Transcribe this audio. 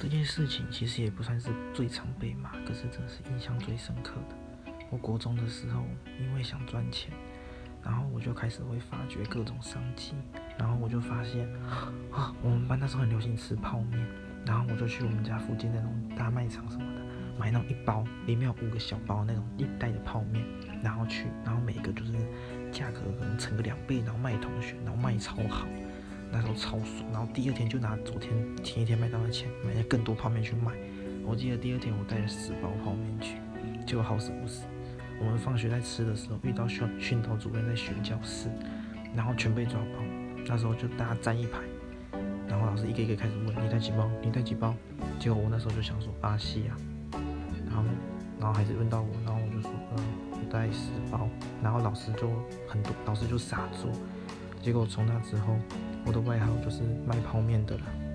这件事情其实也不算是最常被骂，可是真的是印象最深刻的。我国中的时候，因为想赚钱，然后我就开始会发掘各种商机，然后我就发现啊，我们班那时候很流行吃泡面，然后我就去我们家附近那种大卖场什么的，买那种一包里面有五个小包那种一袋的泡面，然后去，然后每个就是价格可能乘个两倍，然后卖同学，然后卖超好。那时候超爽，然后第二天就拿昨天前一天卖到的钱买了更多泡面去卖。我记得第二天我带了十包泡面去，结果好死不死，我们放学在吃的时候遇到训训导主任在巡教室，然后全被抓包。那时候就大家站一排，然后老师一个一个开始问你带几包，你带几包。结果我那时候就想说阿西啊，然后然后还是问到我，然后我就说嗯我带十包，然后老师就很多，老师就傻住。结果从那之后。我的外号就是卖泡面的了。